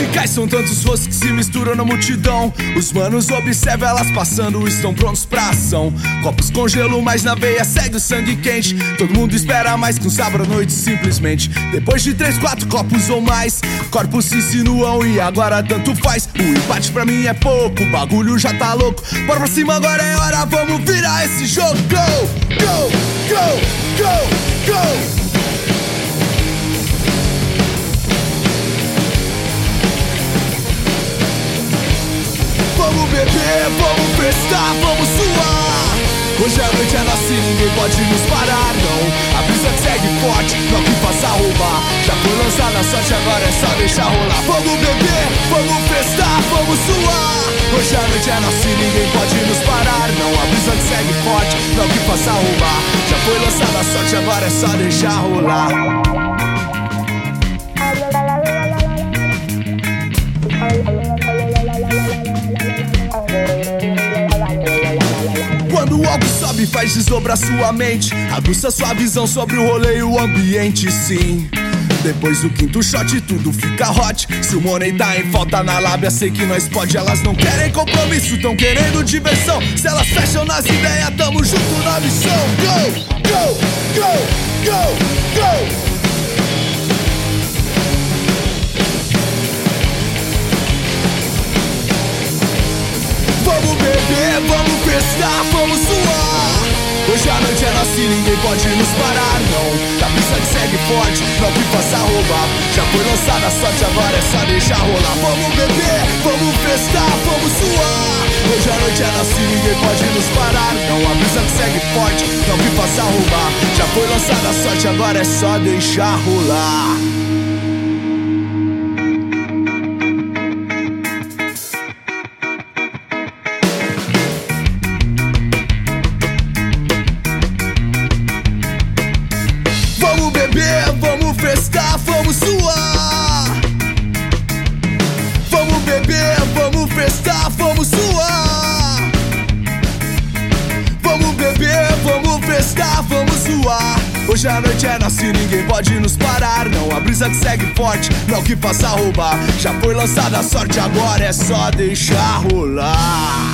verticais são tantos rostos que se misturam na multidão. Os manos observam elas passando, estão prontos pra ação. Copos com gelo, mas na veia segue o sangue quente. Todo mundo espera mais que um sábado à noite, simplesmente. Depois de três, quatro copos ou mais, corpos se insinuam e agora tanto faz. O empate pra mim é pouco, o bagulho já tá louco. Bora pra cima, agora é hora, vamos virar esse jogo. Go, go, go, go, go. Beber, vamos festar, vamos suar. Hoje a noite é nossa e ninguém pode nos parar, não. A brisa segue forte, não que faça roubar Já foi lançada a sorte, agora é só deixar rolar. Vamos beber, vamos festar, vamos suar. Hoje a noite é nossa e ninguém pode nos parar, não. A brisa segue forte, não que faça roubar Já foi lançada a sorte, agora é só deixar rolar Quando algo sobe, faz desdobrar sua mente. Aguça sua visão sobre o rolê e o ambiente, sim. Depois do quinto shot, tudo fica hot. Se o money tá em falta na lábia, sei que nós pode. Elas não querem compromisso, tão querendo diversão. Se elas fecham nas ideias, tamo junto na missão. Go, go, go, go, go. Vamos beber, vamos festar, a noite é nossa e ninguém pode nos parar, não. Da pista que segue forte, não que faça roubar Já foi lançada a sorte, agora é só deixar rolar. Vamos beber, vamos festar, vamos suar. Hoje a noite é nossa e ninguém pode nos parar, não. A brisa que segue forte, não que faça roubar. Já foi lançada a sorte, agora é só deixar rolar beber, vamos festar, vamos suar. Vamos beber, vamos festar, vamos suar. Vamos beber, vamos festar, vamos suar. Hoje a noite é nossa e ninguém pode nos parar. Não, a brisa que segue forte, não que faça roubar. Já foi lançada a sorte, agora é só deixar rolar.